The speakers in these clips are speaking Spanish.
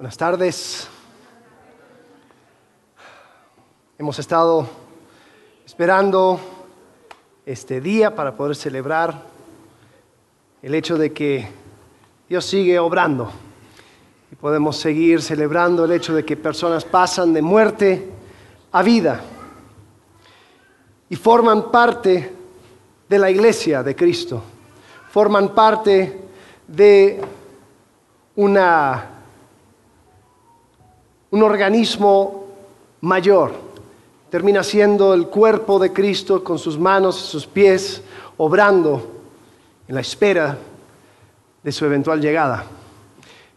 Buenas tardes. Hemos estado esperando este día para poder celebrar el hecho de que Dios sigue obrando y podemos seguir celebrando el hecho de que personas pasan de muerte a vida y forman parte de la iglesia de Cristo, forman parte de una, un organismo mayor. Termina siendo el cuerpo de Cristo con sus manos sus pies obrando en la espera de su eventual llegada.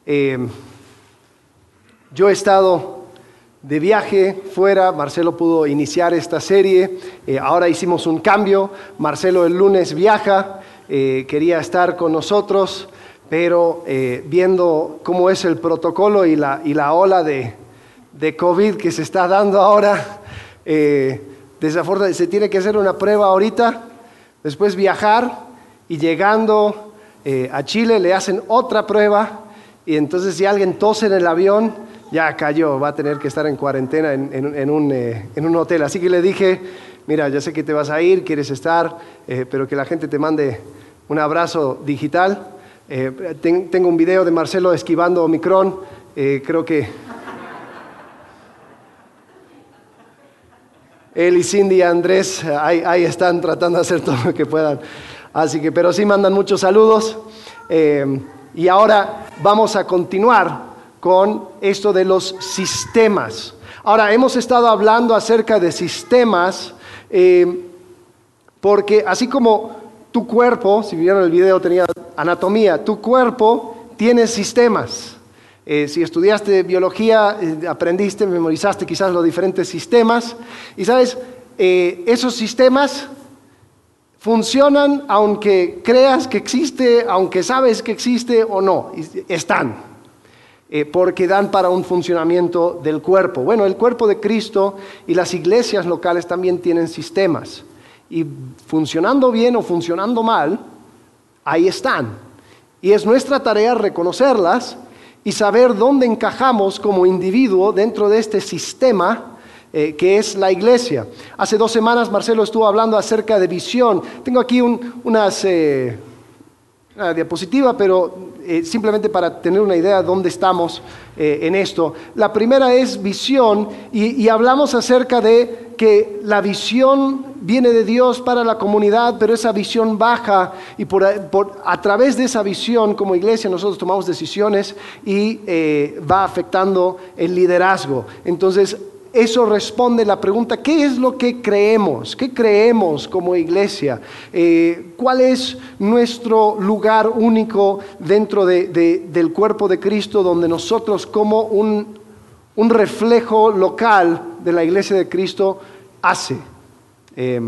Eh, yo he estado de viaje fuera, Marcelo pudo iniciar esta serie, eh, ahora hicimos un cambio, Marcelo el lunes viaja, eh, quería estar con nosotros, pero viendo cómo es el protocolo y la, y la ola de, de, COVID que se está dando ahora, eh, desafortunadamente se tiene que hacer una prueba ahorita, después viajar y llegando eh, a Chile le hacen otra prueba y entonces si alguien tose en el avión, ya cayó, va a tener que estar en cuarentena en, eh, un, hotel. Así que le dije, mira, ya sé que te vas a ir, quieres estar, eh, pero que la gente te mande un abrazo digital. Ten, tengo un video de Marcelo esquivando Omicron, creo que él y Cindy Andrés ahí, ahí, están tratando de hacer todo lo que puedan. Así que, pero sí mandan muchos saludos. Eh, y ahora vamos a continuar con esto de los sistemas. Ahora, hemos estado hablando acerca de sistemas eh, porque así como tu cuerpo, si vieron el video tenía anatomía, tu cuerpo tiene sistemas. Eh, si estudiaste biología, eh, aprendiste, memorizaste quizás los diferentes sistemas. Y sabes, eh, esos sistemas funcionan aunque creas que existe, aunque sabes que existe o no, están. Eh, porque dan para un funcionamiento del cuerpo. Bueno, el cuerpo de Cristo y las iglesias locales también tienen sistemas. Y funcionando bien o funcionando mal, ahí están. Y es nuestra tarea reconocerlas y saber dónde encajamos como individuo dentro de este sistema eh, que es la iglesia. Hace dos semanas Marcelo estuvo hablando acerca de visión. Tengo aquí un, unas, eh, una diapositiva, pero eh, simplemente para tener una idea de dónde estamos eh, en esto. La primera es visión y hablamos acerca de que la visión viene de Dios para la comunidad, pero esa visión baja y por, a través de esa visión como iglesia nosotros tomamos decisiones y eh, va afectando el liderazgo. Entonces, eso responde la pregunta, ¿qué es lo que creemos? ¿Qué creemos como iglesia? Eh, ¿Cuál es nuestro lugar único dentro de, de, del cuerpo de Cristo donde nosotros como un reflejo local de la iglesia de Cristo hace. Eh,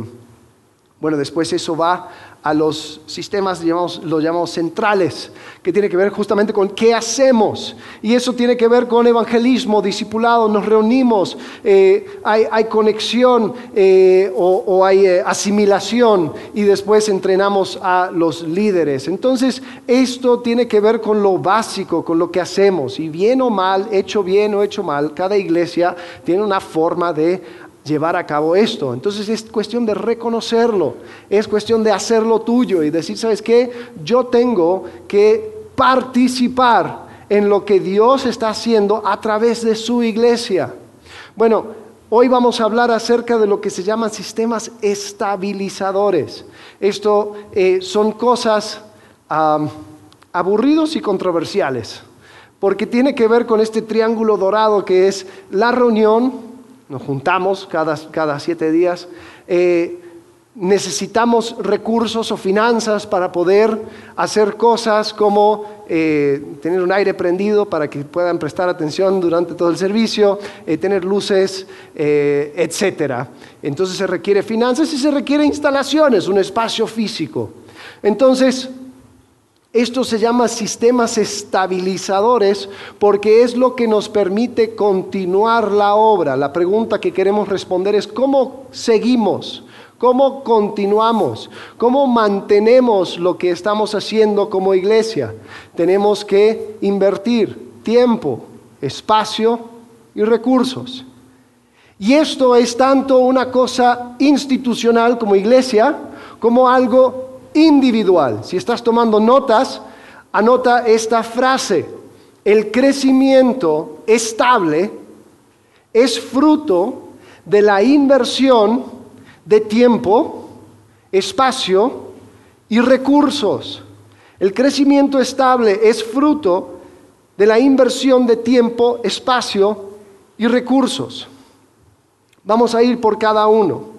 bueno, después eso va a los sistemas, los llamamos centrales, que tiene que ver justamente con qué hacemos. Y eso tiene que ver con evangelismo, discipulado, nos reunimos, eh, hay, hay, conexión eh, o, o, hay eh, asimilación y después entrenamos a los líderes. Entonces, esto tiene que ver con lo básico, con lo que hacemos. Y bien o mal, hecho bien o hecho mal, cada iglesia tiene una forma de llevar a cabo esto. Entonces es cuestión de reconocerlo, es cuestión de hacerlo tuyo y decir, ¿sabes qué? Yo tengo que participar en lo que Dios está haciendo a través de su iglesia. Bueno, hoy vamos a hablar acerca de lo que se llaman sistemas estabilizadores. Esto eh, son cosas um, aburridos y controversiales, porque tiene que ver con este triángulo dorado que es la reunión, nos juntamos cada, cada siete días, eh, necesitamos recursos o finanzas para poder hacer cosas como eh, tener un aire prendido para que puedan prestar atención durante todo el servicio, eh, tener luces, eh, etc. Entonces se requiere finanzas y se requiere instalaciones, un espacio físico. Entonces, esto se llama sistemas estabilizadores porque es lo que nos permite continuar la obra. La pregunta que queremos responder es ¿cómo seguimos? ¿Cómo continuamos? ¿Cómo mantenemos lo que estamos haciendo como iglesia? Tenemos que invertir tiempo, espacio y recursos. Y esto es tanto una cosa institucional como iglesia, como algo individual. Si estás tomando notas, anota esta frase. El crecimiento estable es fruto de la inversión de tiempo, espacio y recursos. El crecimiento estable es fruto de la inversión de tiempo, espacio y recursos. Vamos a ir por cada uno.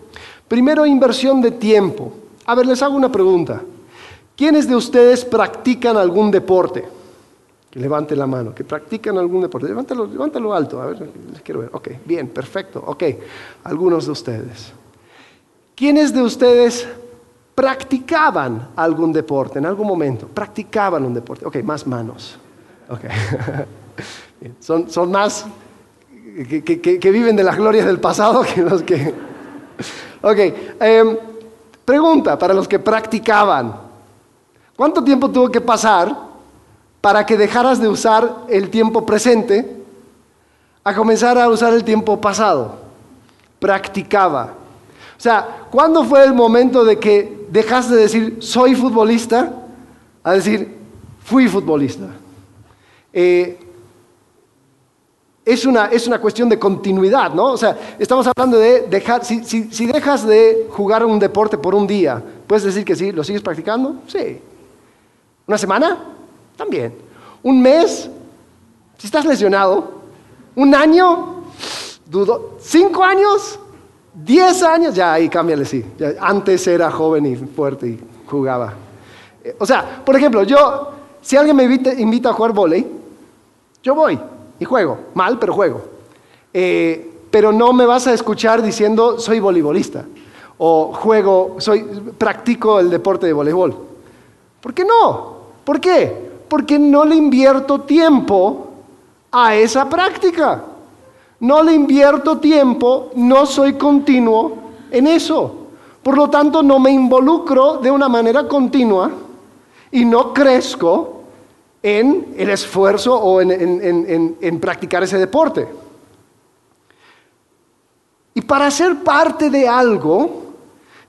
Primero, inversión de tiempo. A ver, les hago una pregunta. ¿Quiénes de ustedes practican algún deporte? Que levante la mano, que practican algún deporte. Levántalo, levántalo alto, a ver, les quiero ver. Ok, bien, perfecto. Ok, algunos de ustedes. ¿Quiénes de ustedes practicaban algún deporte en algún momento? Practicaban un deporte. Ok, más manos. Ok. son, son más que, viven de las glorias del pasado que los que... Ok, em, pregunta para los que practicaban. ¿Cuánto tiempo tuvo que pasar para que dejaras de usar el tiempo presente a comenzar a usar el tiempo pasado? Practicaba. O sea, ¿cuándo fue el momento de que dejaste de decir soy futbolista a decir fui futbolista? Eh, es una, es una cuestión de continuidad, ¿no? O sea, estamos hablando de dejar, si, si, dejas de jugar un deporte por un día, ¿puedes decir que sí? ¿Lo sigues practicando? Sí. ¿Una semana? También. ¿Un mes? Si estás lesionado. ¿Un año? Dudo. ¿Cinco años? ¿Diez años? Ya, ahí cámbiale, sí. antes era joven y fuerte y jugaba. Eh, o sea, por ejemplo, yo, si alguien me invita, invita a jugar volei, yo voy y juego, mal, pero juego. Eh, pero no me vas a escuchar diciendo soy voleibolista o juego, soy, practico el deporte de voleibol. ¿Por qué no? ¿Por qué? Porque no le invierto tiempo a esa práctica. No le invierto tiempo, no soy continuo en eso. Por lo tanto, no me involucro de una manera continua y no crezco en el esfuerzo o en, practicar ese deporte. Y para ser parte de algo,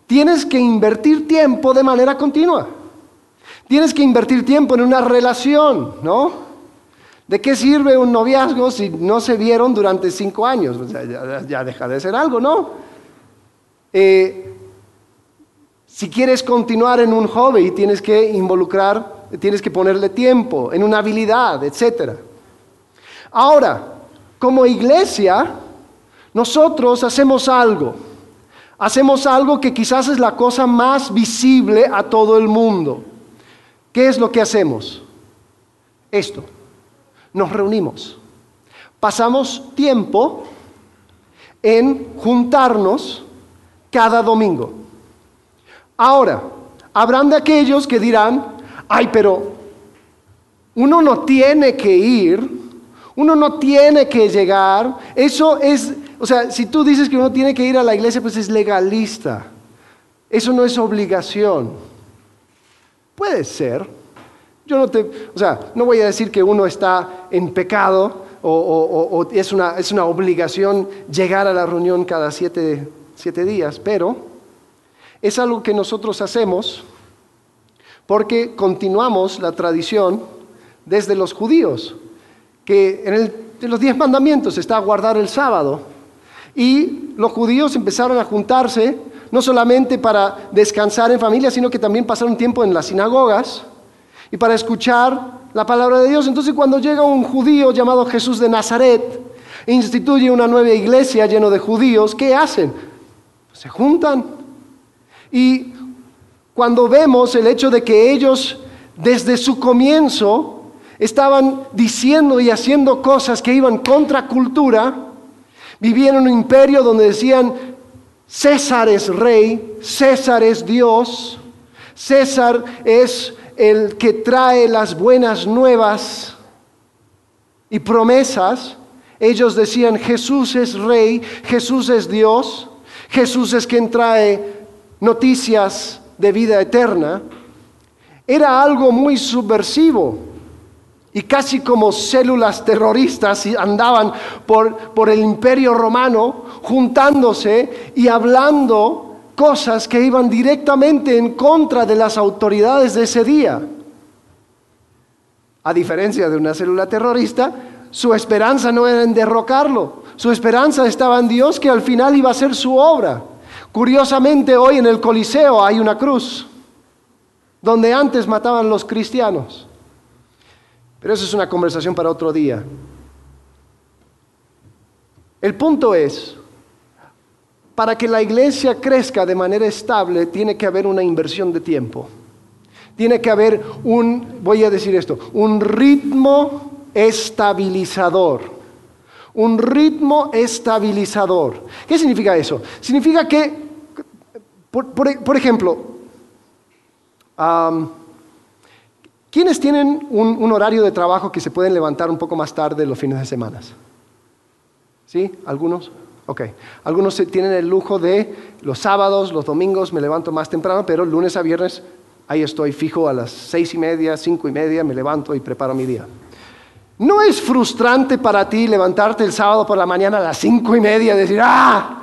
tienes que invertir tiempo de manera continua. Tienes que invertir tiempo en una relación, ¿no? ¿De qué sirve un noviazgo si no se vieron durante cinco años? ya, deja de ser algo, ¿no? Eh, si quieres continuar en un hobby, tienes que involucrar tienes que ponerle tiempo, en una habilidad, etc. Ahora, como iglesia, nosotros hacemos algo. Hacemos algo que quizás es la cosa más visible a todo el mundo. ¿Qué es lo que hacemos? Esto. Nos reunimos. Pasamos tiempo en juntarnos cada domingo. Ahora, habrán de aquellos que dirán, ay, pero uno no tiene que ir, uno no tiene que llegar. Eso es, o sea, si tú dices que uno tiene que ir a la iglesia, pues es legalista. Eso no es obligación. Puede ser. Yo no te, o sea, no voy a decir que uno está en pecado o, es, una, es, una, obligación llegar a la reunión cada siete, siete días, pero es algo que nosotros hacemos porque continuamos la tradición desde los judíos, que en, los diez mandamientos está guardar el sábado. Y los judíos empezaron a juntarse no solamente para descansar en familia, sino que también pasar un tiempo en las sinagogas y para escuchar la palabra de Dios. Entonces cuando llega un judío llamado Jesús de Nazaret instituye una nueva iglesia lleno de judíos, ¿qué hacen? Se juntan y cuando vemos el hecho de que ellos desde su comienzo estaban diciendo y haciendo cosas que iban contra cultura, vivían en un imperio donde decían, César es rey, César es Dios, César es el que trae las buenas nuevas y promesas. Ellos decían, Jesús es rey, Jesús es Dios, Jesús es quien trae noticias de vida eterna, era algo muy subversivo. y casi como células terroristas andaban por, por el imperio romano juntándose y hablando cosas que iban directamente en contra de las autoridades de ese día. A diferencia de una célula terrorista, su esperanza no era en derrocarlo, su esperanza estaba en Dios que al final iba a ser su obra. Curiosamente hoy en el Coliseo hay una cruz, donde antes mataban los cristianos. Pero eso es una conversación para otro día. El punto es, para que la iglesia crezca de manera estable, tiene que haber una inversión de tiempo. Tiene que haber un, voy a decir esto, un ritmo estabilizador. Un ritmo estabilizador. ¿Qué significa eso? Significa que, por, ejemplo, ¿Quiénes tienen un, horario de trabajo que se pueden levantar un poco más tarde los fines de semana? ¿Sí? ¿Algunos? Ok. Algunos tienen el lujo de los sábados, los domingos me levanto más temprano, pero lunes a viernes ahí estoy fijo a las seis y media, cinco y media, me levanto y preparo mi día. ¿No es frustrante para ti levantarte el sábado por la mañana a las cinco y media y decir, ah,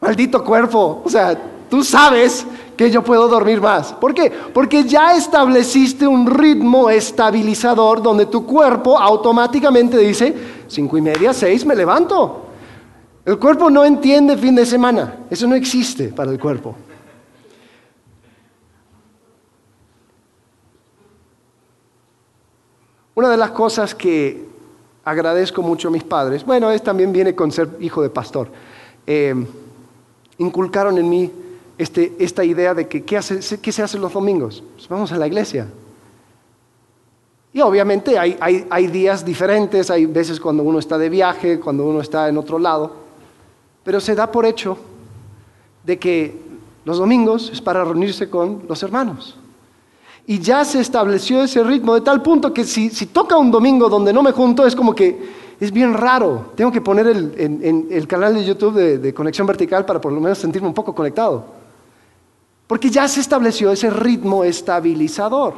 maldito cuerpo? O sea, tú sabes que yo puedo dormir más. ¿Por qué? Porque ya estableciste un ritmo estabilizador donde tu cuerpo automáticamente dice, cinco y media, seis, me levanto. El cuerpo no entiende fin de semana. Eso no existe para el cuerpo. Una de las cosas que agradezco mucho a mis padres, bueno, es también viene con ser hijo de pastor, eh, inculcaron en mí este, esta idea de que ¿qué, se hace los domingos? Pues vamos a la iglesia. Y obviamente hay, hay, días diferentes, hay veces cuando uno está de viaje, cuando uno está en otro lado, pero se da por hecho de que los domingos es para reunirse con los hermanos. Y ya se estableció ese ritmo de tal punto que si, toca un domingo donde no me junto, es como que es bien raro. Tengo que poner el, en, el canal de YouTube de Conexión Vertical para por lo menos sentirme un poco conectado. Porque ya se estableció ese ritmo estabilizador.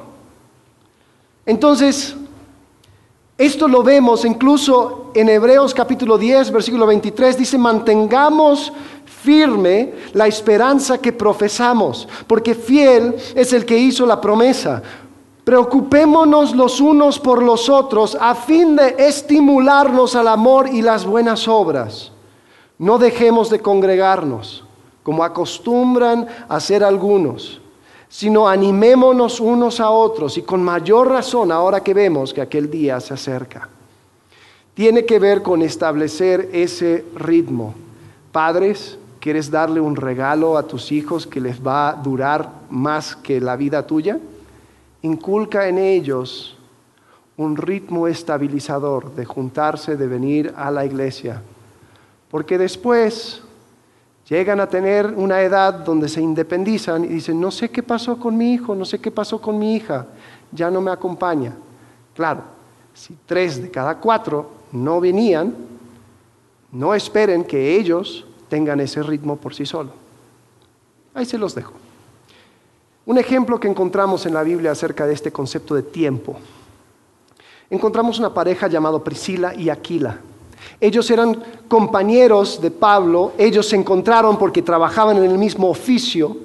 Entonces, esto lo vemos incluso en Hebreos capítulo 10, versículo 23, dice, mantengamos firme la esperanza que profesamos, porque fiel es el que hizo la promesa. Preocupémonos los unos por los otros a fin de estimularnos al amor y las buenas obras. No dejemos de congregarnos como acostumbran hacer algunos, sino animémonos unos a otros y con mayor razón ahora que vemos que aquel día se acerca. Tiene que ver con establecer ese ritmo. Padres, ¿quieres darle un regalo a tus hijos que les va a durar más que la vida tuya? Inculca en ellos un ritmo estabilizador de juntarse, de venir a la iglesia. Porque después Llegan a tener una edad donde se independizan y dicen, no sé qué pasó con mi hijo, no sé qué pasó con mi hija, ya no me acompaña. Claro, si tres de cada cuatro no venían, no esperen que ellos tengan ese ritmo por sí solos. Ahí se los dejo. Un ejemplo que encontramos en la Biblia acerca de este concepto de tiempo. Encontramos una pareja llamada Priscila y Aquila. Ellos eran compañeros de Pablo, ellos se encontraron porque trabajaban en el mismo oficio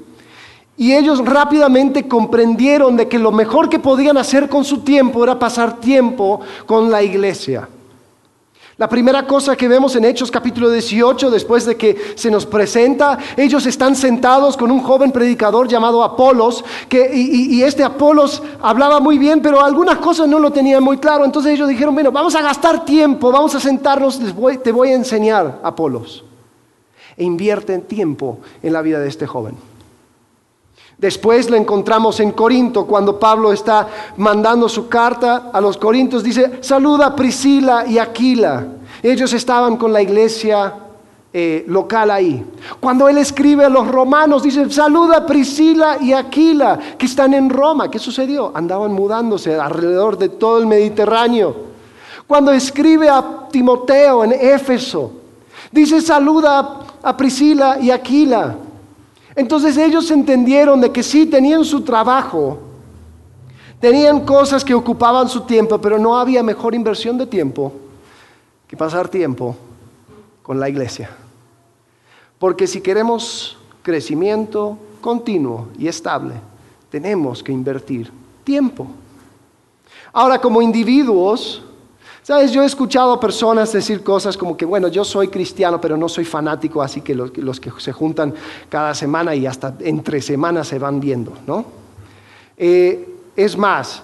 y ellos rápidamente comprendieron de que lo mejor que podían hacer con su tiempo era pasar tiempo con la iglesia. La primera cosa que vemos en Hechos capítulo 18, después de que se nos presenta, ellos están sentados con un joven predicador llamado Apolos, y, este Apolos hablaba muy bien, pero algunas cosas no lo tenían muy claro. Entonces ellos dijeron, bueno, vamos a gastar tiempo, vamos a sentarnos, te voy a enseñar, Apolos. E invierten tiempo en la vida de este joven. Después lo encontramos en Corinto, cuando Pablo está mandando su carta a los Corintios, dice, saluda a Priscila y Aquila. Ellos estaban con la iglesia eh, local ahí. Cuando él escribe a los romanos, dice, saluda a Priscila y Aquila, que están en Roma. ¿Qué sucedió? Andaban mudándose alrededor de todo el Mediterráneo. Cuando escribe a Timoteo en Éfeso, dice, saluda a Priscila y Aquila. Entonces ellos entendieron de que sí tenían su trabajo, Tenían cosas que ocupaban su tiempo, pero no había mejor inversión de tiempo que pasar tiempo con la iglesia. Porque si queremos crecimiento continuo y estable, tenemos que invertir tiempo. Ahora, como individuos, Sabes, yo he escuchado a personas decir cosas como que, bueno, yo soy cristiano, pero no soy fanático, así que los, que se juntan cada semana y hasta entre semanas se van viendo, ¿no? Eh, es más,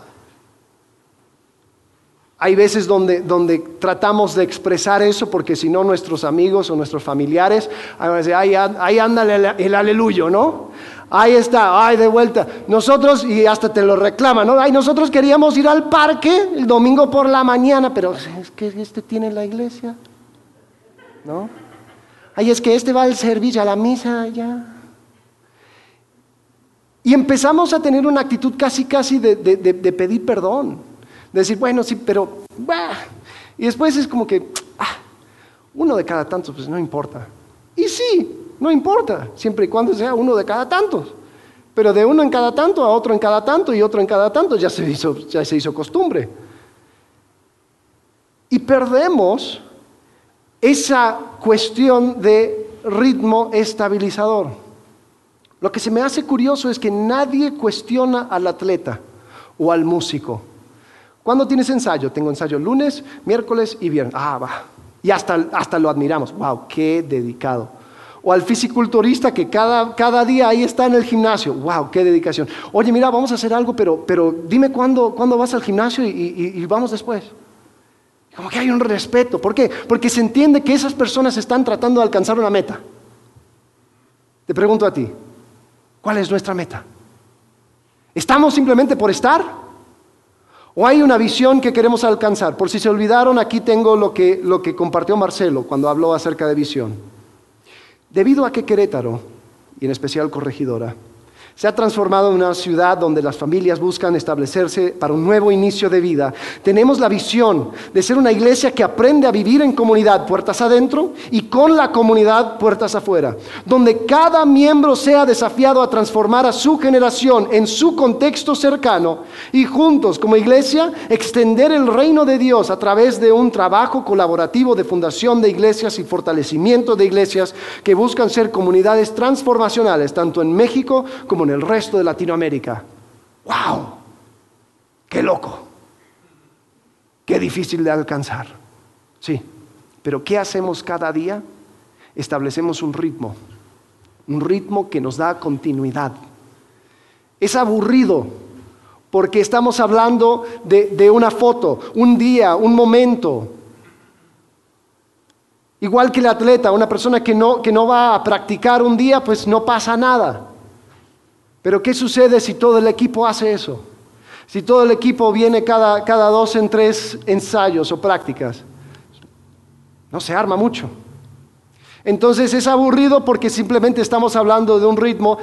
hay veces donde, donde, tratamos de expresar eso porque si no nuestros amigos o nuestros familiares, ahí, ahí anda el, el aleluyo, ¿no? Ahí está, ay, de vuelta. Nosotros, y hasta te lo reclaman, ¿no? Ay, nosotros queríamos ir al parque el domingo por la mañana, pero es que este tiene la iglesia, ¿no? Ay, es que este va al servicio, a la misa, ya. Y empezamos a tener una actitud casi, casi de, pedir perdón. De decir, bueno, sí, pero. Y después es como que, ah, uno de cada tanto, pues no importa. Y sí, no importa, siempre y cuando sea uno de cada tantos. Pero de uno en cada tanto a otro en cada tanto y otro en cada tanto ya se hizo, ya se hizo costumbre. Y perdemos esa cuestión de ritmo estabilizador. Lo que se me hace curioso es que nadie cuestiona al atleta o al músico. ¿Cuándo tienes ensayo? Tengo ensayo lunes, miércoles y viernes. Ah, va. Y hasta, hasta lo admiramos. ¡Wow! ¡Qué dedicado! O al fisiculturista que cada, cada día ahí está en el gimnasio. ¡Wow! ¡Qué dedicación! Oye, mira, vamos a hacer algo, pero, pero dime cuándo, cuándo vas al gimnasio y, y vamos después. Como que hay un respeto. ¿Por qué? Porque se entiende que esas personas están tratando de alcanzar una meta. Te pregunto a ti, ¿cuál es nuestra meta? ¿Estamos simplemente por estar? ¿O hay una visión que queremos alcanzar? Por si se olvidaron, aquí tengo lo que, lo que compartió Marcelo cuando habló acerca de visión. Debido a que Querétaro, y en especial Corregidora, se ha transformado en una ciudad donde las familias buscan establecerse para un nuevo inicio de vida. Tenemos la visión de ser una iglesia que aprende a vivir en comunidad, puertas adentro, y con la comunidad, puertas afuera. Donde cada miembro sea desafiado a transformar a su generación en su contexto cercano y juntos, como iglesia, extender el reino de Dios a través de un trabajo colaborativo de fundación de iglesias y fortalecimiento de iglesias que buscan ser comunidades transformacionales, tanto en México como en el resto de Latinoamérica. ¡Wow! ¡Qué loco! ¡Qué difícil de alcanzar! Sí, pero ¿qué hacemos cada día? Establecemos un ritmo, un ritmo que nos da continuidad. Es aburrido porque estamos hablando de, una foto, un día, un momento. Igual que el atleta, una persona que no, que no va a practicar un día, pues no pasa nada. Pero ¿qué sucede si todo el equipo hace eso? Si todo el equipo viene cada, cada dos en tres ensayos o prácticas, no se arma mucho. Entonces es aburrido porque simplemente estamos hablando de un ritmo,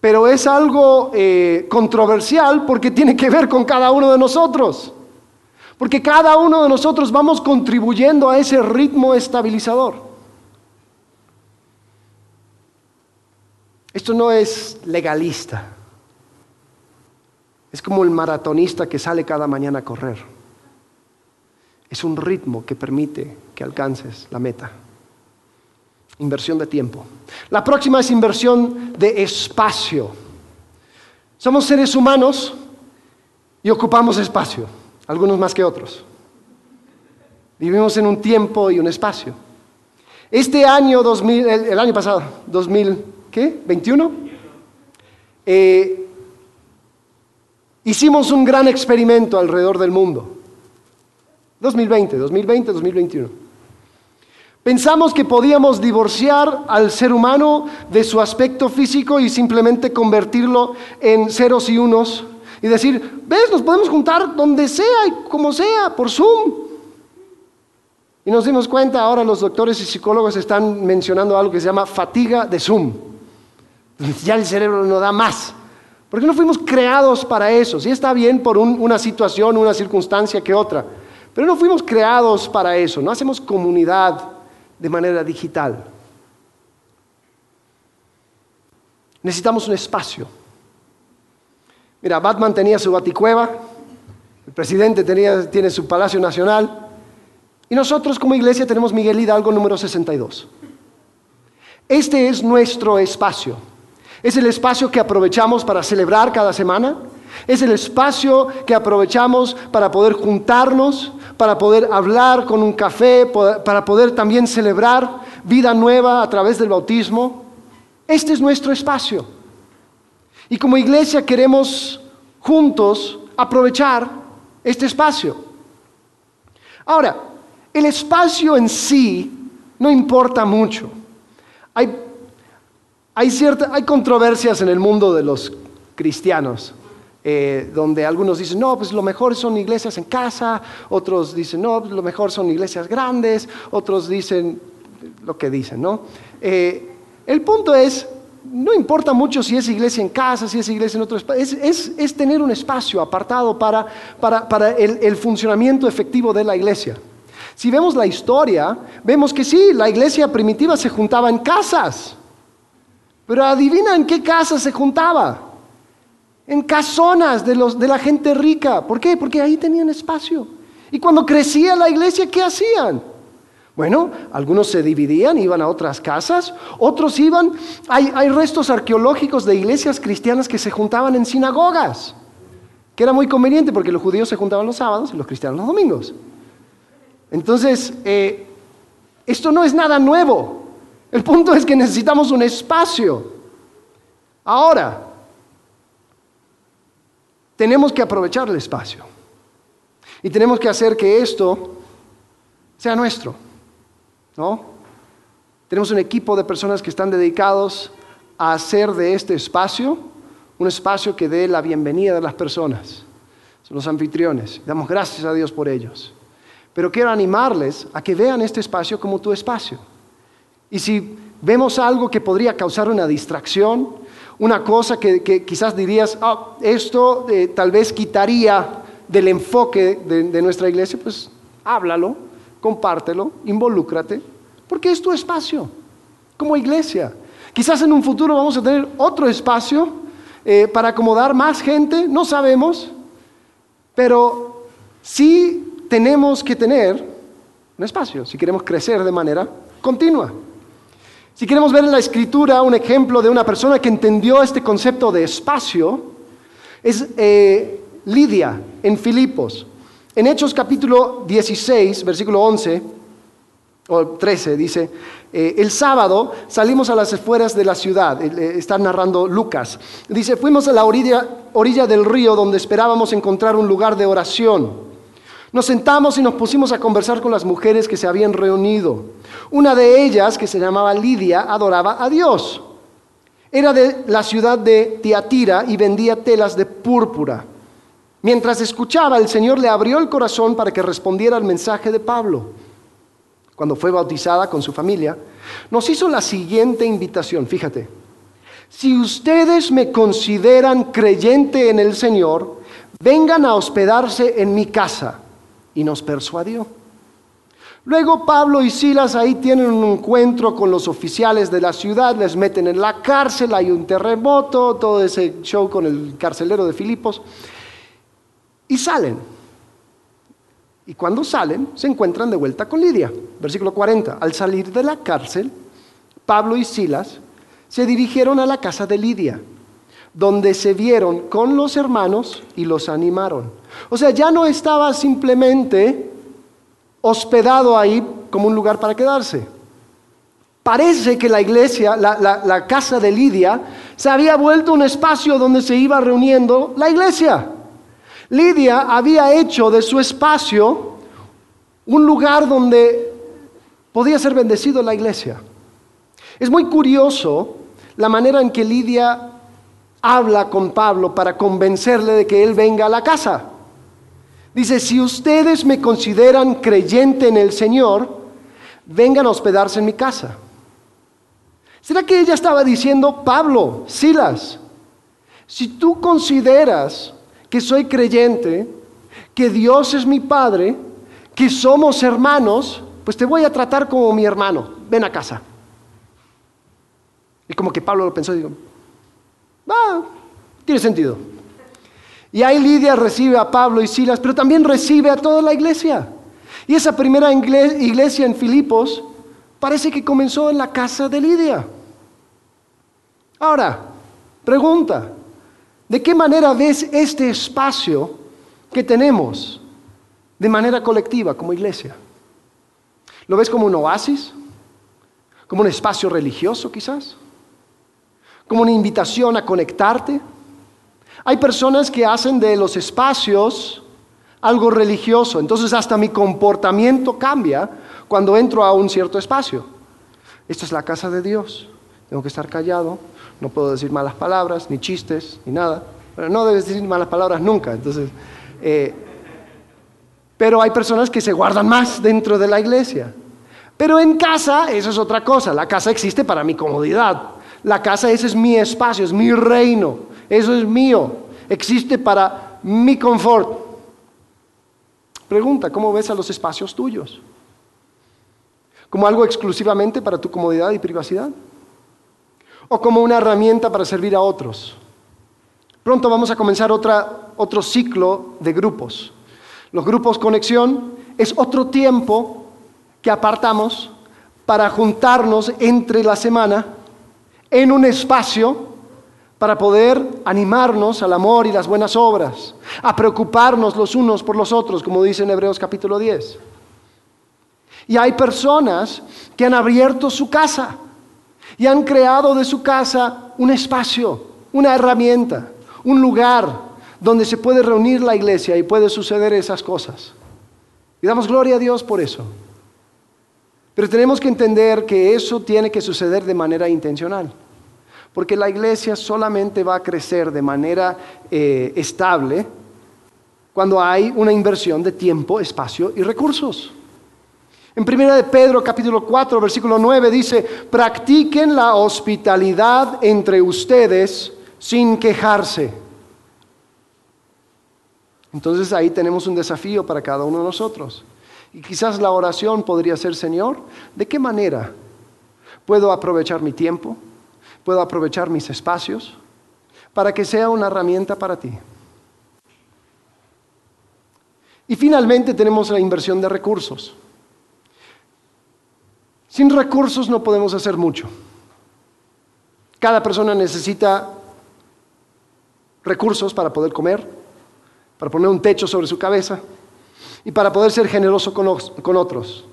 pero es algo eh, controversial porque tiene que ver con cada uno de nosotros. Porque cada uno de nosotros vamos contribuyendo a ese ritmo estabilizador. Esto no es legalista. Es como el maratonista que sale cada mañana a correr. Es un ritmo que permite que alcances la meta. Inversión de tiempo. La próxima es inversión de espacio. Somos seres humanos y ocupamos espacio, algunos más que otros. Vivimos en un tiempo y un espacio. Este año 2000, el, año pasado, 2000, ¿qué? ¿21? Eh, hicimos un gran experimento alrededor del mundo. 2020, 2020, 2021. Pensamos que podíamos divorciar al ser humano de su aspecto físico y simplemente convertirlo en ceros y unos y decir, ves, nos podemos juntar donde sea y como sea, por Zoom. Y nos dimos cuenta, ahora los doctores y psicólogos están mencionando algo que se llama fatiga de Zoom. Ya el cerebro no da más. Porque no fuimos creados para eso. Sí está bien por una situación, una circunstancia que otra. Pero no fuimos creados para eso. No hacemos comunidad de manera digital. Necesitamos un espacio. Mira, Batman tenía su baticueva, el presidente tiene su Palacio Nacional, y nosotros como iglesia tenemos Miguel Hidalgo número 62. Este es nuestro espacio. Es el espacio que aprovechamos para celebrar cada semana. Es el espacio que aprovechamos para poder juntarnos, para poder hablar con un café, para poder también celebrar vida nueva a través del bautismo. Este es nuestro espacio. Y como iglesia queremos juntos aprovechar este espacio. Ahora, el espacio en sí no importa mucho. Hay, hay, hay controversias en el mundo de los cristianos. Eh, donde algunos dicen, no, pues lo mejor son iglesias en casa, otros dicen, no, pues lo mejor son iglesias grandes, otros dicen lo que dicen, ¿no? Eh, el punto es, no importa mucho si es iglesia en casa, si es iglesia en otro espacio, es, tener un espacio apartado para, el funcionamiento efectivo de la iglesia. Si vemos la historia, vemos que sí, la iglesia primitiva se juntaba en casas. Pero adivina en qué casa se juntaba. En casonas de, los, de la gente rica. ¿Por qué? Porque ahí tenían espacio. Y cuando crecía la iglesia, ¿qué hacían? Bueno, algunos se dividían, iban a otras casas, otros iban, hay, hay, restos arqueológicos de iglesias cristianas que se juntaban en sinagogas, que era muy conveniente porque los judíos se juntaban los sábados y los cristianos los domingos. Entonces, eh, esto no es nada nuevo. El punto es que necesitamos un espacio. Ahora, tenemos que aprovechar el espacio. Y tenemos que hacer que esto sea nuestro. ¿No? Tenemos un equipo de personas que están dedicados a hacer de este espacio un espacio que dé la bienvenida a las personas. Son los anfitriones. Damos gracias a Dios por ellos. Pero quiero animarles a que vean este espacio como tu espacio. Y si vemos algo que podría causar una distracción, una cosa que, quizás dirías, ah, esto eh, tal vez quitaría del enfoque de, nuestra iglesia, pues háblalo, compártelo, involúcrate, porque es tu espacio como iglesia. Quizás en un futuro vamos a tener otro espacio eh, para acomodar más gente, no sabemos, pero sí tenemos que tener un espacio si queremos crecer de manera continua. Si queremos ver en la escritura un ejemplo de una persona que entendió este concepto de espacio, es eh, Lidia en Filipos. En Hechos capítulo 16, versículo 11 o 13, dice, eh, el sábado salimos a las afueras de la ciudad, eh, está narrando Lucas. Dice, fuimos a la orilla, orilla del río donde esperábamos encontrar un lugar de oración. Nos sentamos y nos pusimos a conversar con las mujeres que se habían reunido. Una de ellas, que se llamaba Lidia, adoraba a Dios. Era de la ciudad de Tiatira y vendía telas de púrpura. Mientras escuchaba, el Señor le abrió el corazón para que respondiera al mensaje de Pablo. Cuando fue bautizada con su familia, nos hizo la siguiente invitación, fíjate. Si ustedes me consideran creyente en el Señor, vengan a hospedarse en mi casa y nos persuadió. Luego Pablo y Silas ahí tienen un encuentro con los oficiales de la ciudad, les meten en la cárcel, hay un terremoto, todo ese show con el carcelero de Filipos, y salen. Y cuando salen, se encuentran de vuelta con Lidia. Versículo 40. Al salir de la cárcel, Pablo y Silas se dirigieron a la casa de Lidia, donde se vieron con los hermanos y los animaron. O sea, ya no estaba simplemente hospedado ahí como un lugar para quedarse. Parece que la iglesia, la, casa de Lidia, se había vuelto un espacio donde se iba reuniendo la iglesia. Lidia había hecho de su espacio un lugar donde podía ser bendecido la iglesia. Es muy curioso la manera en que Lidia habla con Pablo para convencerle de que él venga a la casa. Dice, si ustedes me consideran creyente en el Señor, vengan a hospedarse en mi casa. ¿Será que ella estaba diciendo, Pablo, Silas, si tú consideras que soy creyente, que Dios es mi Padre, que somos hermanos, pues te voy a tratar como mi hermano, ven a casa. Y como que Pablo lo pensó y dijo, ah, tiene sentido. Y ahí Lidia recibe a Pablo y Silas, pero también recibe a toda la iglesia. Y esa primera iglesia en Filipos parece que comenzó en la casa de Lidia. Ahora, pregunta, ¿de qué manera ves este espacio que tenemos de manera colectiva como iglesia? ¿Lo ves como un oasis? ¿Como un espacio religioso quizás? ¿Como una invitación a conectarte? Hay personas que hacen de los espacios algo religioso, entonces hasta mi comportamiento cambia cuando entro a un cierto espacio. Esta es la casa de Dios, tengo que estar callado, no puedo decir malas palabras, ni chistes, ni nada. Pero no debes decir malas palabras nunca. Entonces, eh, pero hay personas que se guardan más dentro de la iglesia. Pero en casa, eso es otra cosa. La casa existe para mi comodidad. La casa, ese es mi espacio, es mi reino. Eso es mío. Existe para mi confort. Pregunta, ¿cómo ves a los espacios tuyos? ¿Como algo exclusivamente para tu comodidad y privacidad? ¿O como una herramienta para servir a otros? Pronto vamos a comenzar otro ciclo de grupos. Los grupos conexión es otro tiempo que apartamos para juntarnos entre la semana en un espacio para poder animarnos al amor y las buenas obras, a preocuparnos los unos por los otros, como dice en Hebreos capítulo 10. Y hay personas que han abierto su casa y han creado de su casa un espacio, una herramienta, un lugar donde se puede reunir la iglesia y puede suceder esas cosas. Y damos gloria a Dios por eso. Pero tenemos que entender que eso tiene que suceder de manera intencional. Porque la iglesia solamente va a crecer de manera eh, estable cuando hay una inversión de tiempo, espacio y recursos. En primera de Pedro capítulo 4 versículo 9 dice, practiquen la hospitalidad entre ustedes sin quejarse. Entonces ahí tenemos un desafío para cada uno de nosotros. Y quizás la oración podría ser, Señor, ¿de qué manera puedo aprovechar mi tiempo? puedo aprovechar mis espacios para que sea una herramienta para ti. Y finalmente tenemos la inversión de recursos. Sin recursos no podemos hacer mucho. Cada persona necesita recursos para poder comer, para poner un techo sobre su cabeza y para poder ser generoso con, otros.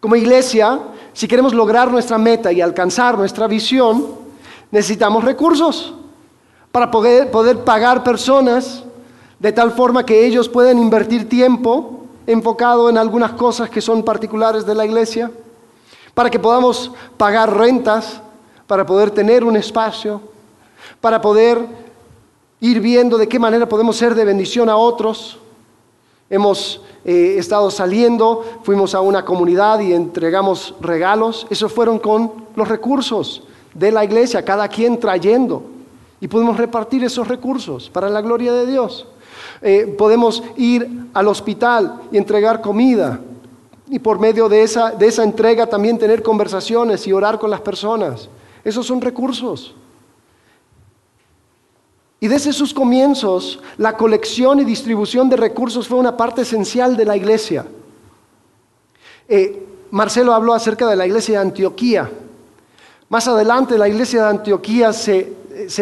Como iglesia, si queremos lograr nuestra meta y alcanzar nuestra visión, necesitamos recursos para poder, poder pagar personas de tal forma que ellos puedan invertir tiempo enfocado en algunas cosas que son particulares de la iglesia, para que podamos pagar rentas, para poder tener un espacio, para poder ir viendo de qué manera podemos ser de bendición a otros. Hemos eh, estado saliendo, fuimos a una comunidad y entregamos regalos. Esos fueron con los recursos de la iglesia, cada quien trayendo. Y pudimos repartir esos recursos para la gloria de Dios. Eh, podemos ir al hospital y entregar comida. Y por medio de esa, de esa entrega también tener conversaciones y orar con las personas. Esos son recursos. Y desde sus comienzos, la colección y distribución de recursos fue una parte esencial de la iglesia. Eh, Marcelo habló acerca de la iglesia de Antioquía. Más adelante, la iglesia de Antioquía se,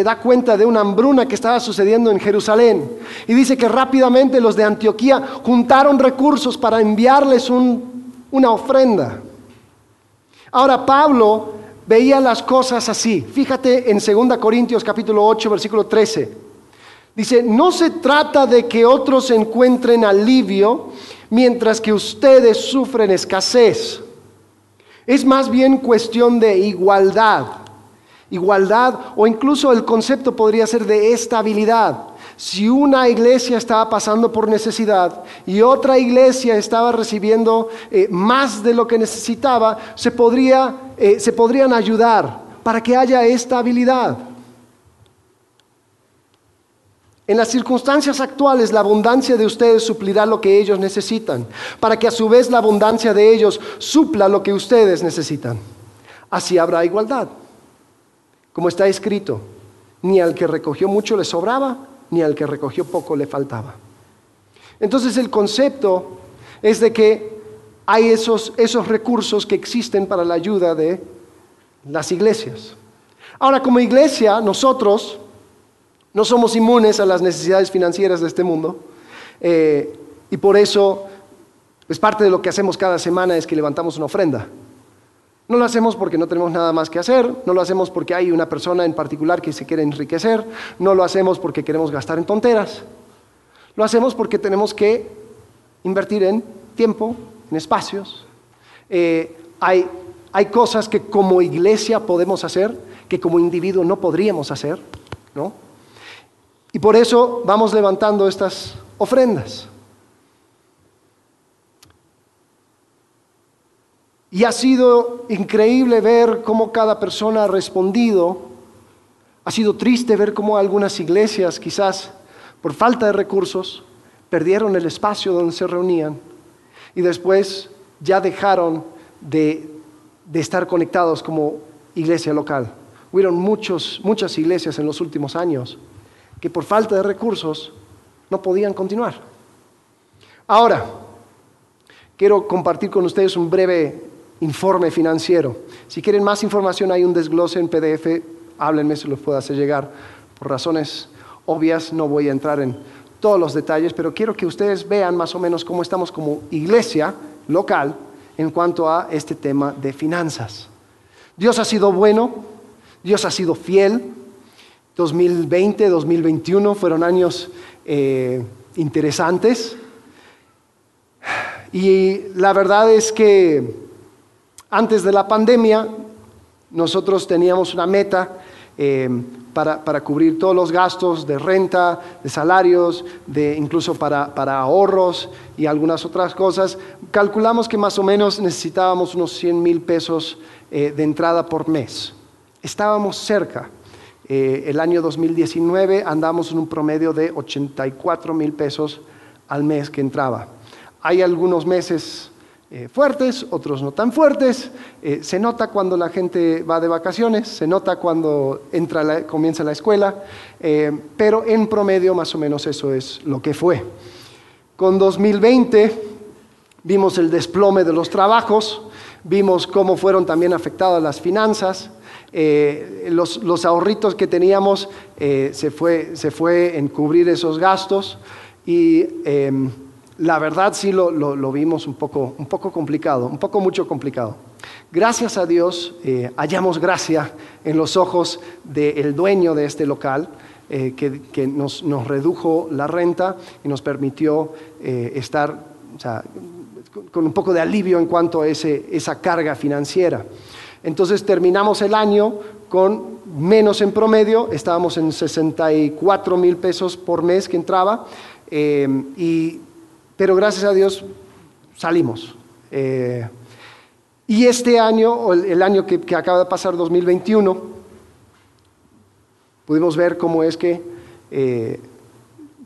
da cuenta de una hambruna que estaba sucediendo en Jerusalén. Y dice que rápidamente los de Antioquía juntaron recursos para enviarles una ofrenda. Ahora Pablo veía las cosas así. Fíjate en 2 Corintios capítulo 8, versículo 13. Dice, no se trata de que otros encuentren alivio mientras que ustedes sufren escasez. Es más bien cuestión de igualdad. Igualdad o incluso el concepto podría ser de estabilidad. Si una iglesia estaba pasando por necesidad y otra iglesia estaba recibiendo eh, más de lo que necesitaba, se, podría, eh, se podrían ayudar para que haya estabilidad. En las circunstancias actuales, la abundancia de ustedes suplirá lo que ellos necesitan, para que a su vez la abundancia de ellos supla lo que ustedes necesitan. Así habrá igualdad. Como está escrito, ni al que recogió mucho le sobraba, ni al que recogió poco le faltaba. Entonces el concepto es de que hay esos, esos recursos que existen para la ayuda de las iglesias. Ahora, como iglesia, nosotros no somos inmunes a las necesidades financieras de este mundo eh, y por eso, pues parte de lo que hacemos cada semana es que levantamos una ofrenda. No lo hacemos porque no tenemos nada más que hacer, no lo hacemos porque hay una persona en particular que se quiere enriquecer, no lo hacemos porque queremos gastar en tonteras, lo hacemos porque tenemos que invertir en tiempo, en espacios. Eh, hay, hay cosas que como iglesia podemos hacer que como individuo no podríamos hacer, ¿no? Y por eso vamos levantando estas ofrendas. Y ha sido increíble ver cómo cada persona ha respondido. Ha sido triste ver cómo algunas iglesias, quizás por falta de recursos, perdieron el espacio donde se reunían y después ya dejaron de, estar conectados como iglesia local. Hubieron muchos, muchas iglesias en los últimos años que por falta de recursos no podían continuar. Ahora, quiero compartir con ustedes un breve informe financiero. Si quieren más información, hay un desglose en PDF, háblenme si los puedo hacer llegar. Por razones obvias no voy a entrar en todos los detalles, pero quiero que ustedes vean más o menos cómo estamos como iglesia local en cuanto a este tema de finanzas. Dios ha sido bueno, Dios ha sido fiel. 2020, 2021 fueron años eh, interesantes. Y la verdad es que antes de la pandemia, nosotros teníamos una meta eh, para, cubrir todos los gastos de renta, de salarios, de incluso para, ahorros y algunas otras cosas. Calculamos que más o menos necesitábamos unos 100 mil pesos eh, de entrada por mes. Estábamos cerca. Eh, el año 2019 andamos en un promedio de 84 mil pesos al mes que entraba. Hay algunos meses eh, fuertes, otros no tan fuertes. Eh, se nota cuando la gente va de vacaciones, se nota cuando entra comienza la escuela, eh, pero en promedio más o menos eso es lo que fue. Con 2020 vimos el desplome de los trabajos, vimos cómo fueron también afectadas las finanzas, los, los, ahorritos que teníamos se, fue, se fue en cubrir esos gastos y em, la verdad sí lo, vimos un poco, un poco complicado, un poco mucho complicado. Gracias a Dios eh, hallamos gracia en los ojos del dueño de este local, eh, que, nos, redujo la renta y nos permitió eh, estar con un poco de alivio en cuanto a esa carga financiera. Entonces terminamos el año con menos en promedio, estábamos en 64 mil pesos por mes que entraba y pero gracias a Dios salimos. Eh, y este año, el año que, acaba de pasar, 2021, pudimos ver cómo es que eh,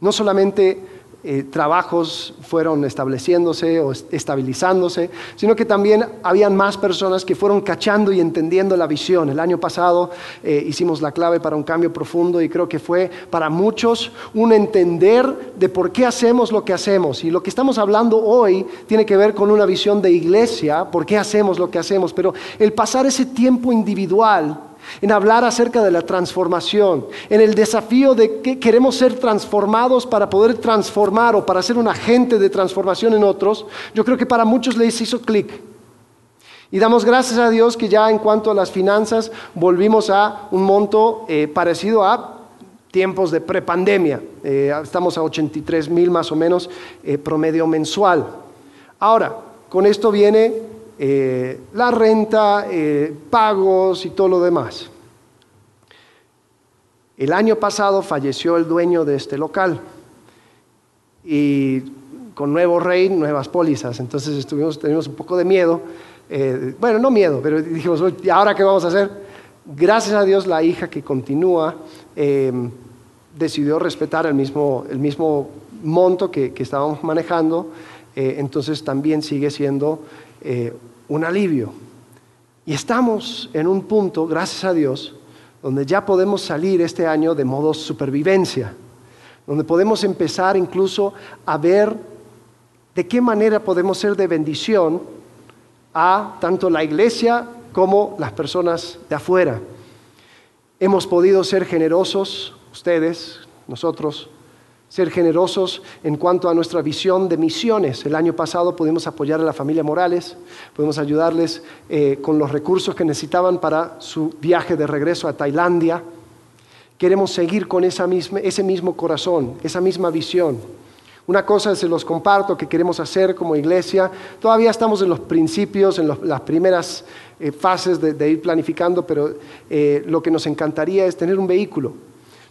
no solamente eh, trabajos fueron estableciéndose o estabilizándose, sino que también habían más personas que fueron cachando y entendiendo la visión. El año pasado eh, hicimos la clave para un cambio profundo y creo que fue para muchos un entender de por qué hacemos lo que hacemos. Y lo que estamos hablando hoy tiene que ver con una visión de iglesia, por qué hacemos lo que hacemos, pero el pasar ese tiempo individual en hablar acerca de la transformación, en el desafío de que queremos ser transformados para poder transformar o para ser un agente de transformación en otros, yo creo que para muchos les hizo clic. Y damos gracias a Dios que ya en cuanto a las finanzas volvimos a un monto eh, parecido a tiempos de prepandemia. Eh, estamos a 83 mil más o menos eh, promedio mensual. Ahora, con esto viene eh, la renta, eh, pagos y todo lo demás. El año pasado falleció el dueño de este local y con nuevo rey, nuevas pólizas. Entonces estuvimos, teníamos un poco de miedo. Eh, bueno, no miedo, pero dijimos, ¿y ahora qué vamos a hacer? Gracias a Dios la hija que continúa decidió respetar el mismo, el mismo monto que, que estábamos manejando, entonces también sigue siendo un alivio. Y estamos en un punto, gracias a Dios, donde ya podemos salir este año de modo supervivencia. donde podemos empezar incluso a ver de qué manera podemos ser de bendición a tanto la iglesia como las personas de afuera. Hemos podido ser generosos, ustedes, nosotros, ser generosos en cuanto a nuestra visión de misiones. El año pasado pudimos apoyar a la familia Morales, pudimos ayudarles eh, con los recursos que necesitaban para su viaje de regreso a Tailandia. Queremos seguir con ese mismo corazón, esa misma visión. Una cosa se los comparto que queremos hacer como iglesia. Todavía estamos en los principios, en las primeras eh, fases de, ir planificando, pero eh, lo que nos encantaría es tener un vehículo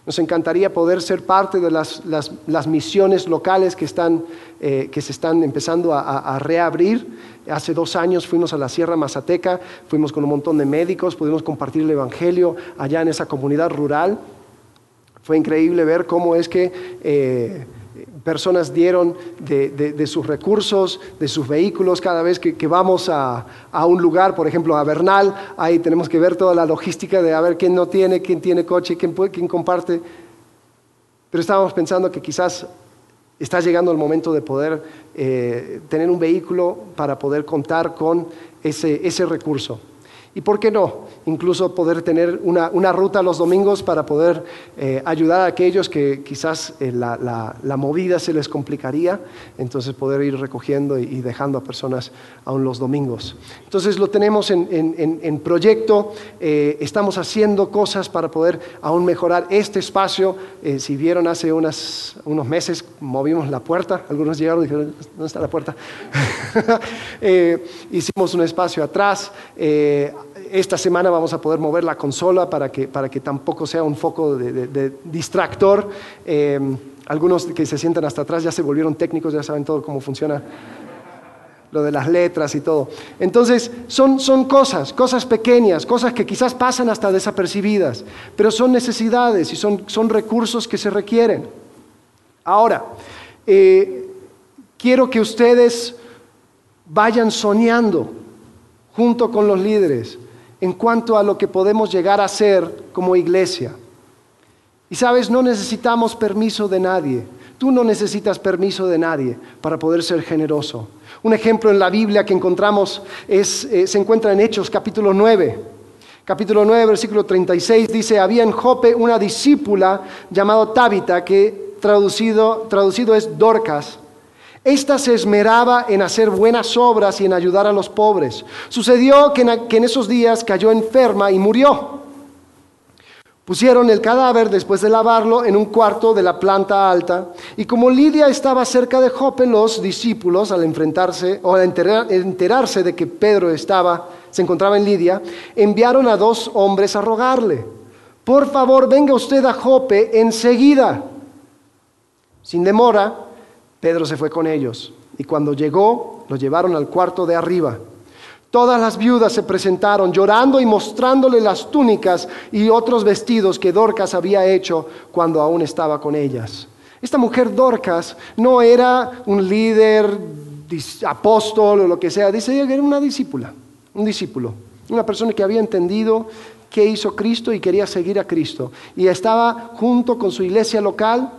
nos encantaría poder ser parte de las, misiones locales que, están, eh, que se están empezando a, reabrir. Hace dos años fuimos a la Sierra Mazateca, fuimos con un montón de médicos, pudimos compartir el Evangelio allá en esa comunidad rural. Fue increíble ver cómo es que... Eh, personas dieron de, sus recursos, de sus vehículos. Cada vez que, vamos a, un lugar, por ejemplo a Bernal, ahí tenemos que ver toda la logística de a ver quién no tiene, quién tiene coche, quién, quién comparte. Pero estábamos pensando que quizás está llegando el momento de poder eh, tener un vehículo para poder contar con ese recurso. ¿Y por qué no? Incluso poder tener una, ruta los domingos para poder eh, ayudar a aquellos que quizás eh, la, movida se les complicaría, entonces poder ir recogiendo y, dejando a personas aún los domingos. Entonces lo tenemos en, proyecto, eh, estamos haciendo cosas para poder aún mejorar este espacio. si vieron hace unos meses, movimos la puerta, algunos llegaron y dijeron, ¿dónde está la puerta? hicimos un espacio atrás esta semana vamos a poder mover la consola para que, para que tampoco sea un foco de, distractor. Em, algunos que se sientan hasta atrás ya se volvieron técnicos, ya saben todo cómo funciona lo de las letras y todo. Entonces, son, son cosas, cosas pequeñas, cosas que quizás pasan hasta desapercibidas, pero son necesidades y son, son recursos que se requieren. Ahora, eh, quiero que ustedes vayan soñando junto con los líderes en cuanto a lo que podemos llegar a ser como iglesia. Y sabes, no necesitamos permiso de nadie. Tú no necesitas permiso de nadie para poder ser generoso. Un ejemplo en la Biblia que encontramos es, eh, se encuentra en Hechos capítulo 9. Capítulo 9, versículo 36 dice, había en Jope una discípula llamada Tabita, que traducido, traducido es Dorcas esta se esmeraba en hacer buenas obras y en ayudar a los pobres. Sucedió que en, esos días cayó enferma y murió. Pusieron el cadáver después de lavarlo en un cuarto de la planta alta y como Lidia estaba cerca de Jope, los discípulos al enfrentarse o al enterarse de que Pedro estaba, se encontraba en Lidia, enviaron a dos hombres a rogarle, por favor venga usted a Jope enseguida. Sin demora, Pedro se fue con ellos y cuando llegó lo llevaron al cuarto de arriba. Todas las viudas se presentaron llorando y mostrándole las túnicas y otros vestidos que Dorcas había hecho cuando aún estaba con ellas. Esta mujer Dorcas no era un líder, apóstol o lo que sea, dice que era una discípula, un discípulo, una persona que había entendido qué hizo Cristo y quería seguir a Cristo. Y estaba junto con su iglesia local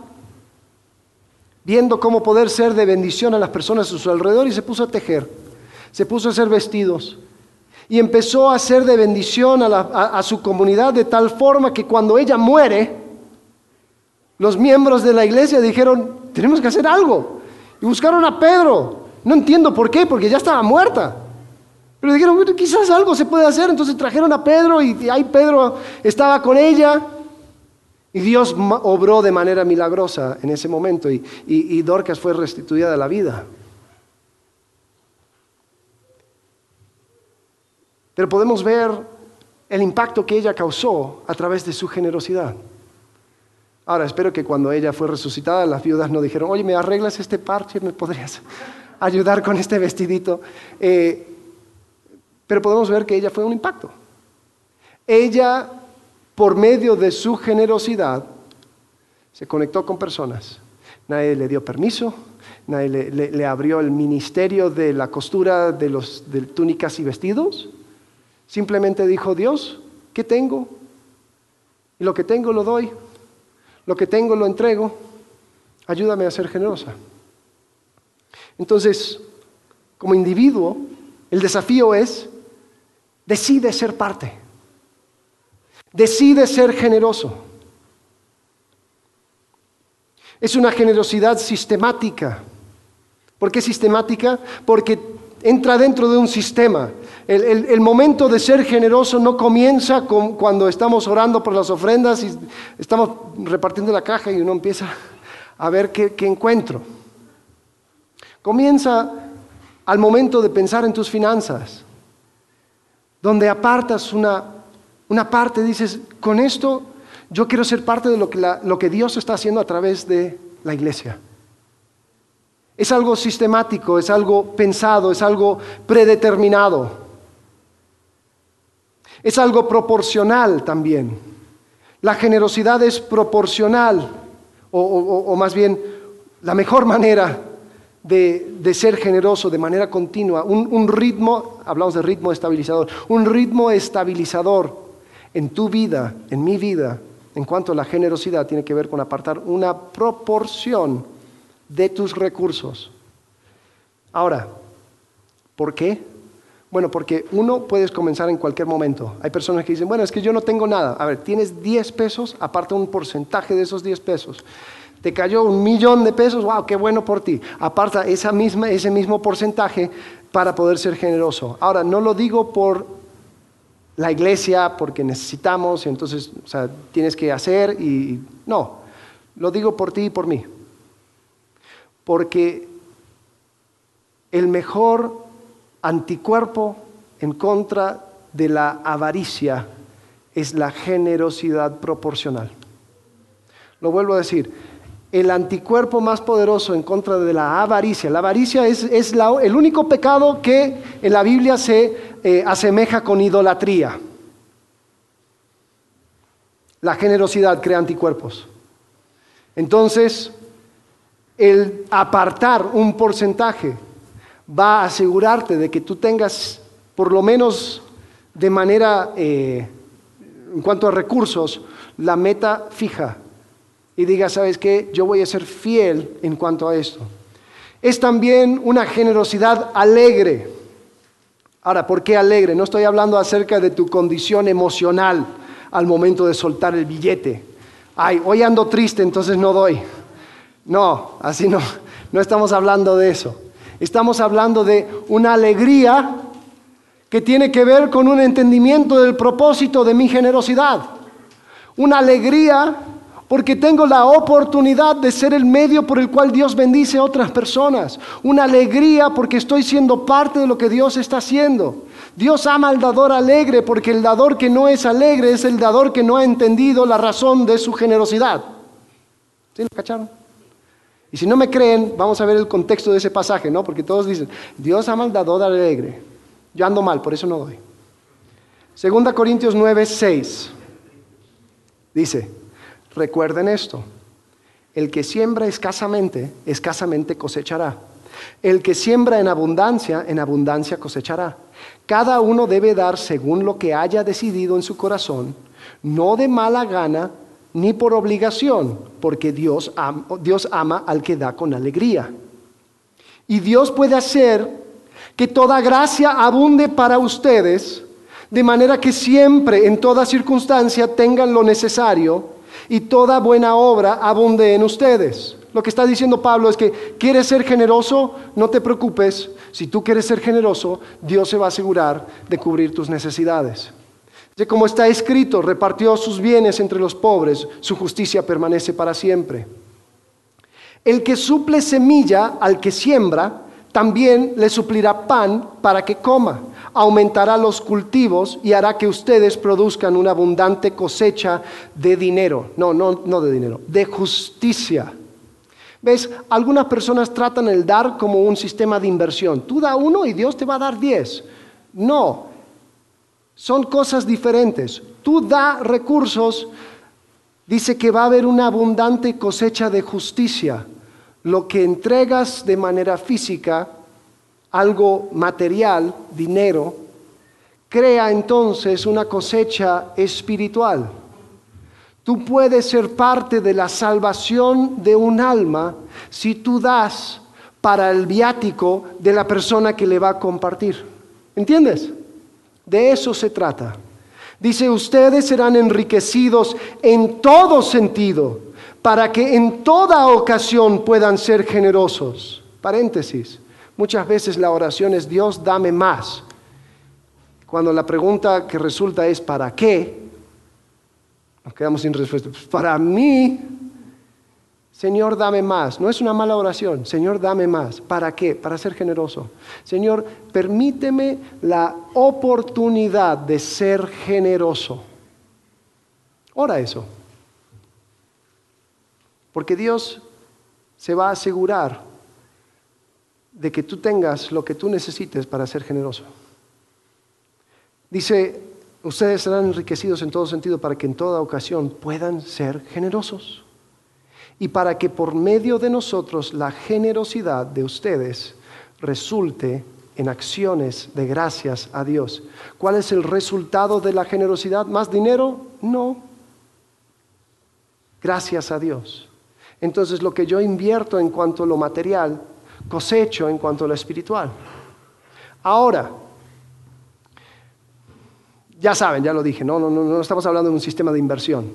viendo cómo poder ser de bendición a las personas a su alrededor y se puso a tejer, se puso a hacer vestidos y empezó a ser de bendición a, su comunidad de tal forma que cuando ella muere, los miembros de la iglesia dijeron, tenemos que hacer algo. Y buscaron a Pedro. No entiendo por qué, porque ya estaba muerta. Pero dijeron, quizás algo se puede hacer. Entonces trajeron a Pedro y ahí Pedro estaba con ella. Y Dios obró de manera milagrosa en ese momento y, Dorcas fue restituida de la vida. Pero podemos ver el impacto que ella causó a través de su generosidad. Ahora, espero que cuando ella fue resucitada, las viudas no dijeron, oye, ¿me arreglas este parche? ¿Me podrías ayudar con este vestidito? Eh, pero podemos ver que ella fue un impacto. Ella por medio de su generosidad, se conectó con personas. Nadie le dio permiso, nadie le, abrió el ministerio de la costura de, los, túnicas y vestidos. Simplemente dijo, Dios, ¿qué tengo? Y lo que tengo lo doy, lo que tengo lo entrego. ayúdame a ser generosa. Entonces, como individuo, el desafío es, decide ser parte, decide ser generoso. Es una generosidad sistemática. ¿Por qué sistemática? Porque entra dentro de un sistema. El, momento de ser generoso no comienza cuando estamos orando por las ofrendas y estamos repartiendo la caja y uno empieza a ver qué, encuentro. Comienza al momento de pensar en tus finanzas, donde apartas una, una parte, dices, con esto yo quiero ser parte de lo que, lo que Dios está haciendo a través de la iglesia. Es algo sistemático, es algo pensado, es algo predeterminado. Es algo proporcional también. La generosidad es proporcional, o, más bien la mejor manera de, ser generoso de manera continua. Un, un ritmo, hablamos de ritmo estabilizador, un ritmo estabilizador en tu vida, en mi vida, en cuanto a la generosidad, tiene que ver con apartar una proporción de tus recursos. Ahora, ¿por qué? Bueno, porque uno puedes comenzar en cualquier momento. Hay personas que dicen, bueno, es que yo no tengo nada. A ver, tienes 10 pesos, aparta un porcentaje de esos 10 pesos. Te cayó un millón de pesos, wow, qué bueno por ti. Aparta esa misma, ese mismo porcentaje para poder ser generoso. Ahora, no lo digo por la iglesia porque necesitamos, y entonces o sea, tienes que hacer y no, lo digo por ti y por mí. Porque el mejor anticuerpo en contra de la avaricia es la generosidad proporcional. Lo vuelvo a decir, el anticuerpo más poderoso en contra de la avaricia. La avaricia es, el único pecado que en la Biblia se eh, asemeja con idolatría. La generosidad crea anticuerpos. Entonces, el apartar un porcentaje va a asegurarte de que tú tengas, por lo menos de manera, eh, en cuanto a recursos, la meta fija y diga, ¿sabes qué? Yo voy a ser fiel en cuanto a esto. Es también una generosidad alegre. Ahora, ¿por qué alegre? No estoy hablando acerca de tu condición emocional al momento de soltar el billete. Ay, hoy ando triste, entonces no doy. No, así no. No estamos hablando de eso. Estamos hablando de una alegría que tiene que ver con un entendimiento del propósito de mi generosidad. Una alegría porque tengo la oportunidad de ser el medio por el cual Dios bendice a otras personas. Una alegría porque estoy siendo parte de lo que Dios está haciendo. Dios ama al dador alegre porque el dador que no es alegre es el dador que no ha entendido la razón de su generosidad. ¿Sí lo cacharon? Y si no me creen, vamos a ver el contexto de ese pasaje, ¿no? Porque todos dicen, Dios ama al dador alegre. Yo ando mal, por eso no doy. Segunda Corintios 9, 6. Dice, Recuerden esto, el que siembra escasamente, escasamente cosechará. El que siembra en abundancia, en abundancia cosechará. Cada uno debe dar según lo que haya decidido en su corazón, no de mala gana ni por obligación, porque Dios ama, Dios ama al que da con alegría. Y Dios puede hacer que toda gracia abunde para ustedes, de manera que siempre, en toda circunstancia, tengan lo necesario y toda buena obra abunde en ustedes. Lo que está diciendo Pablo es que quieres ser generoso, no te preocupes. Si tú quieres ser generoso, Dios se va a asegurar de cubrir tus necesidades. De como está escrito, repartió sus bienes entre los pobres, su justicia permanece para siempre. El que suple semilla al que siembra, también le suplirá pan para que coma aumentará los cultivos y hará que ustedes produzcan una abundante cosecha de dinero. No, no, no de dinero, de justicia. ¿Ves? Algunas personas tratan el dar como un sistema de inversión. Tú da uno y Dios te va a dar diez. No, son cosas diferentes. Tú da recursos, dice que va a haber una abundante cosecha de justicia. Lo que entregas de manera física algo material, dinero, crea entonces una cosecha espiritual. Tú puedes ser parte de la salvación de un alma si tú das para el viático de la persona que le va a compartir. ¿Entiendes? De eso se trata. Dice, ustedes serán enriquecidos en todo sentido, para que en toda ocasión puedan ser generosos. Paréntesis. Muchas veces la oración es Dios, dame más. Cuando la pregunta que resulta es ¿para qué? Nos quedamos sin respuesta. Pues, para mí, Señor, dame más. No es una mala oración. Señor, dame más. ¿Para qué? Para ser generoso. Señor, permíteme la oportunidad de ser generoso. Ora eso. Porque Dios se va a asegurar de que tú tengas lo que tú necesites para ser generoso. Dice, ustedes serán enriquecidos en todo sentido para que en toda ocasión puedan ser generosos y para que por medio de nosotros la generosidad de ustedes resulte en acciones de gracias a Dios. ¿Cuál es el resultado de la generosidad? ¿Más dinero? No. Gracias a Dios. Entonces lo que yo invierto en cuanto a lo material, cosecho en cuanto a lo espiritual. Ahora, ya saben, ya lo dije, no, no, no, no estamos hablando de un sistema de inversión.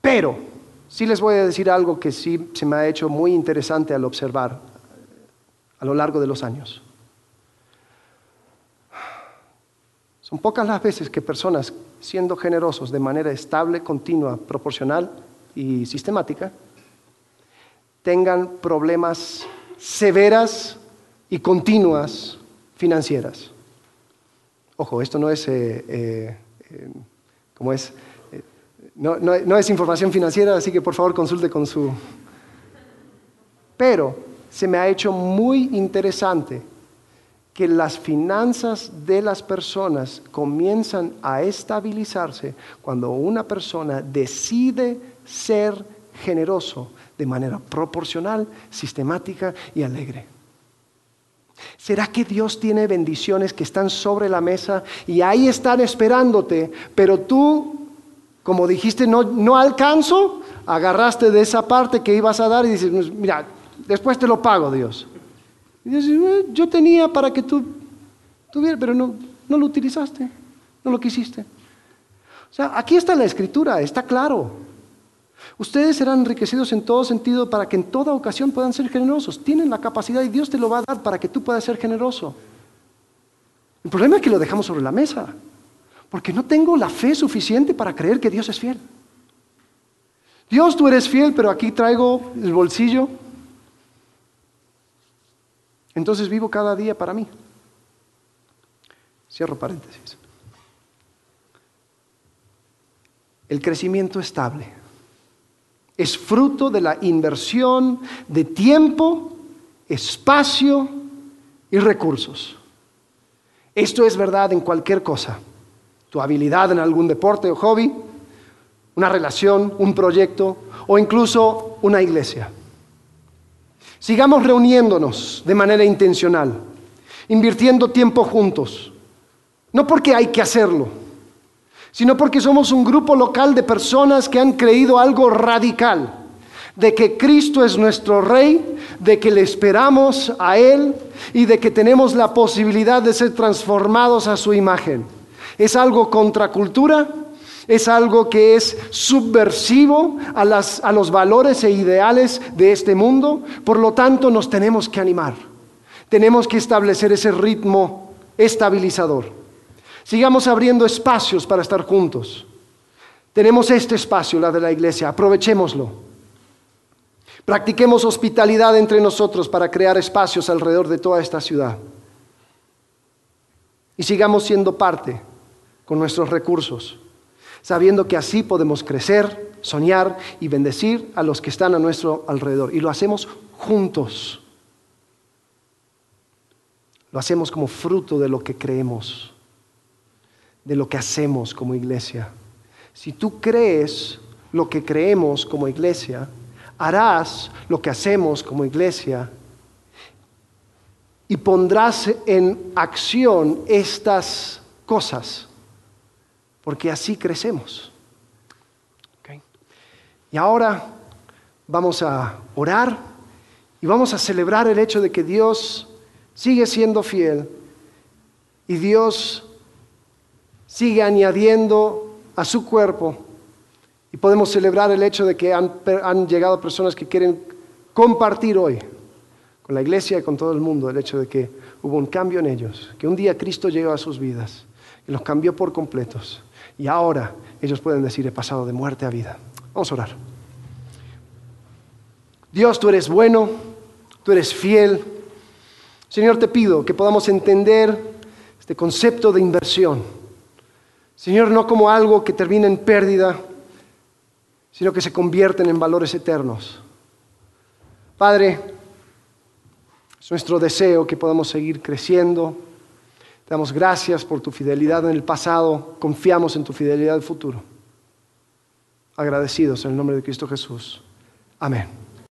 Pero Sí les voy a decir algo que sí se me ha hecho muy interesante al observar a lo largo de los años. Son pocas las veces que personas, siendo generosos de manera estable, continua, proporcional y sistemática, tengan problemas severas y continuas financieras. Ojo, esto no es, eh, eh, eh, como es, no, es información financiera, así que por favor consulte con su... Pero se me ha hecho muy interesante que las finanzas de las personas comienzan a estabilizarse cuando una persona decide ser generoso de manera proporcional, sistemática y alegre. ¿Será que Dios tiene bendiciones que están sobre la mesa y ahí están esperándote, pero tú como dijiste, no, no alcanzo, agarraste de esa parte que ibas a dar y dices, pues, mira, después te lo pago, Dios. Y dices, eh, yo tenía para que tú tuvieras, pero no, no lo utilizaste, no lo quisiste. O sea, aquí está la escritura, está claro. Ustedes serán enriquecidos en todo sentido para que en toda ocasión puedan ser generosos. Tienen la capacidad y Dios te lo va a dar para que tú puedas ser generoso. El problema es que lo dejamos sobre la mesa. Porque no tengo la fe suficiente para creer que Dios es fiel. Dios, tú eres fiel, pero aquí traigo el bolsillo. Entonces vivo cada día para mí. Cierro paréntesis. El crecimiento estable es fruto de la inversión de tiempo, espacio y recursos. Esto es verdad en cualquier cosa tu habilidad en algún deporte o hobby, una relación, un proyecto o incluso una iglesia. Sigamos reuniéndonos de manera intencional, invirtiendo tiempo juntos, no porque hay que hacerlo, sino porque somos un grupo local de personas que han creído algo radical, de que Cristo es nuestro Rey, de que le esperamos a Él y de que tenemos la posibilidad de ser transformados a su imagen. Es algo contracultura, es algo que es subversivo a, a los valores e ideales de este mundo. Por lo tanto, nos tenemos que animar. Tenemos que establecer ese ritmo estabilizador. Sigamos abriendo espacios para estar juntos. Tenemos este espacio, la de la iglesia, aprovechémoslo. Practiquemos hospitalidad entre nosotros para crear espacios alrededor de toda esta ciudad. Y sigamos siendo parte con nuestros recursos, sabiendo que así podemos crecer, soñar y bendecir a los que están a nuestro alrededor. Y lo hacemos juntos. Lo hacemos como fruto de lo que creemos, de lo que hacemos como iglesia. Si tú crees lo que creemos como iglesia, harás lo que hacemos como iglesia y pondrás en acción estas cosas porque así crecemos. Y ahora vamos a orar y vamos a celebrar el hecho de que Dios sigue siendo fiel y Dios sigue añadiendo a su cuerpo y podemos celebrar el hecho de que han, llegado personas que quieren compartir hoy con la iglesia y con todo el mundo el hecho de que hubo un cambio en ellos, que un día Cristo llegó a sus vidas y los cambió por completos. Y ahora ellos pueden decir, he pasado de muerte a vida. Vamos a orar. Dios, tú eres bueno, tú eres fiel. Señor, te pido que podamos entender este concepto de inversión. Señor, no como algo que termina en pérdida, sino que se convierten en valores eternos. Padre, es nuestro deseo que podamos seguir creciendo. Te damos gracias por tu fidelidad en el pasado, confiamos en tu fidelidad en el futuro. Agradecidos en el nombre de Cristo Jesús. Amén.